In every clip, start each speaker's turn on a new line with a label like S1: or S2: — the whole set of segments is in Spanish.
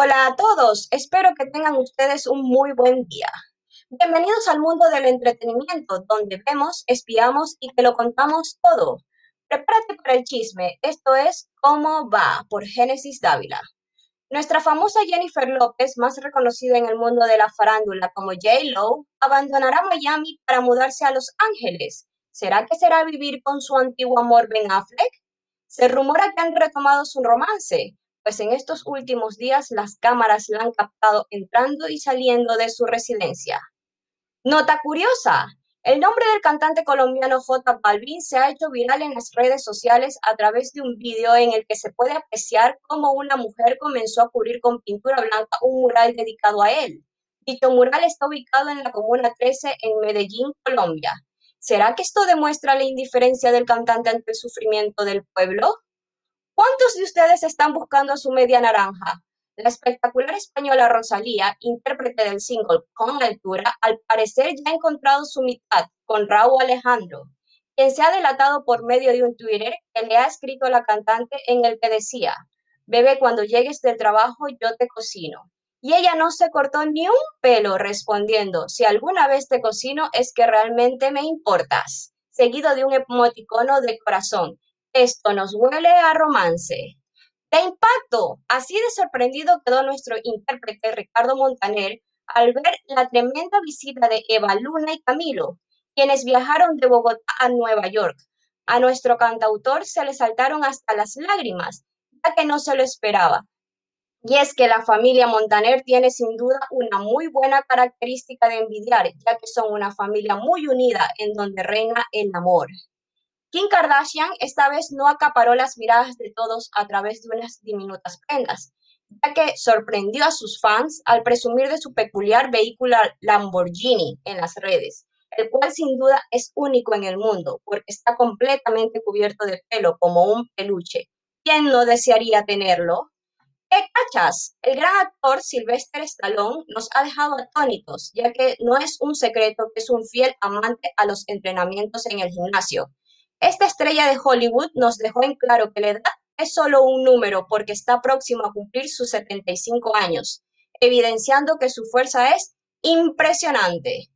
S1: Hola a todos, espero que tengan ustedes un muy buen día. Bienvenidos al mundo del entretenimiento, donde vemos, espiamos y te lo contamos todo. Prepárate para el chisme, esto es ¿Cómo va? por Génesis Dávila. Nuestra famosa Jennifer López, más reconocida en el mundo de la farándula como J-Lo, abandonará Miami para mudarse a Los Ángeles. ¿Será que será vivir con su antiguo amor Ben Affleck? Se rumora que han retomado su romance, pues en estos últimos días las cámaras la han captado entrando y saliendo de su residencia. Nota curiosa, el nombre del cantante colombiano J Balvin se ha hecho viral en las redes sociales a través de un vídeo en el que se puede apreciar cómo una mujer comenzó a cubrir con pintura blanca un mural dedicado a él. Dicho mural está ubicado en la Comuna 13 en Medellín, Colombia. ¿Será que esto demuestra la indiferencia del cantante ante el sufrimiento del pueblo? ¿Cuántos de ustedes están buscando su media naranja? La espectacular española Rosalía, intérprete del single Con Altura, al parecer ya ha encontrado su mitad con Raúl Alejandro, quien se ha delatado por medio de un Twitter que le ha escrito a la cantante en el que decía, Bebé, cuando llegues del trabajo yo te cocino. Y ella no se cortó ni un pelo respondiendo, si alguna vez te cocino es que realmente me importas, seguido de un emoticono de corazón. Esto nos huele a romance. De impacto, así de sorprendido quedó nuestro intérprete Ricardo Montaner al ver la tremenda visita de Eva Luna y Camilo, quienes viajaron de Bogotá a Nueva York. A nuestro cantautor se le saltaron hasta las lágrimas, ya que no se lo esperaba, y es que la familia Montaner tiene sin duda una muy buena característica de envidiar, ya que son una familia muy unida en donde reina el amor. Kim Kardashian esta vez no acaparó las miradas de todos a través de unas diminutas prendas, ya que sorprendió a sus fans al presumir de su peculiar vehículo Lamborghini en las redes, el cual sin duda es único en el mundo, porque está completamente cubierto de pelo como un peluche. ¿Quién no desearía tenerlo? ¿Qué cachas? El gran actor Sylvester Stallone nos ha dejado atónitos, ya que no es un secreto que es un fiel amante a los entrenamientos en el gimnasio. Esta estrella de Hollywood nos dejó en claro que la edad es solo un número porque está próximo a cumplir sus 75 años, evidenciando que su fuerza es impresionante.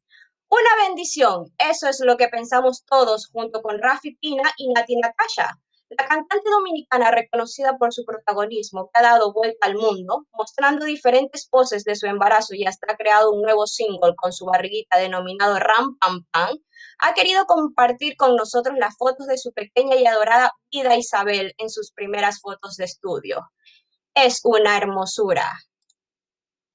S1: Una bendición, eso es lo que pensamos todos junto con Rafi Pina y Nati Natasha, la cantante dominicana, reconocida por su protagonismo, que ha dado vuelta al mundo, mostrando diferentes poses de su embarazo y hasta ha creado un nuevo single con su barriguita denominado Ram Pam ha querido compartir con nosotros las fotos de su pequeña y adorada vida Isabel en sus primeras fotos de estudio. Es una hermosura.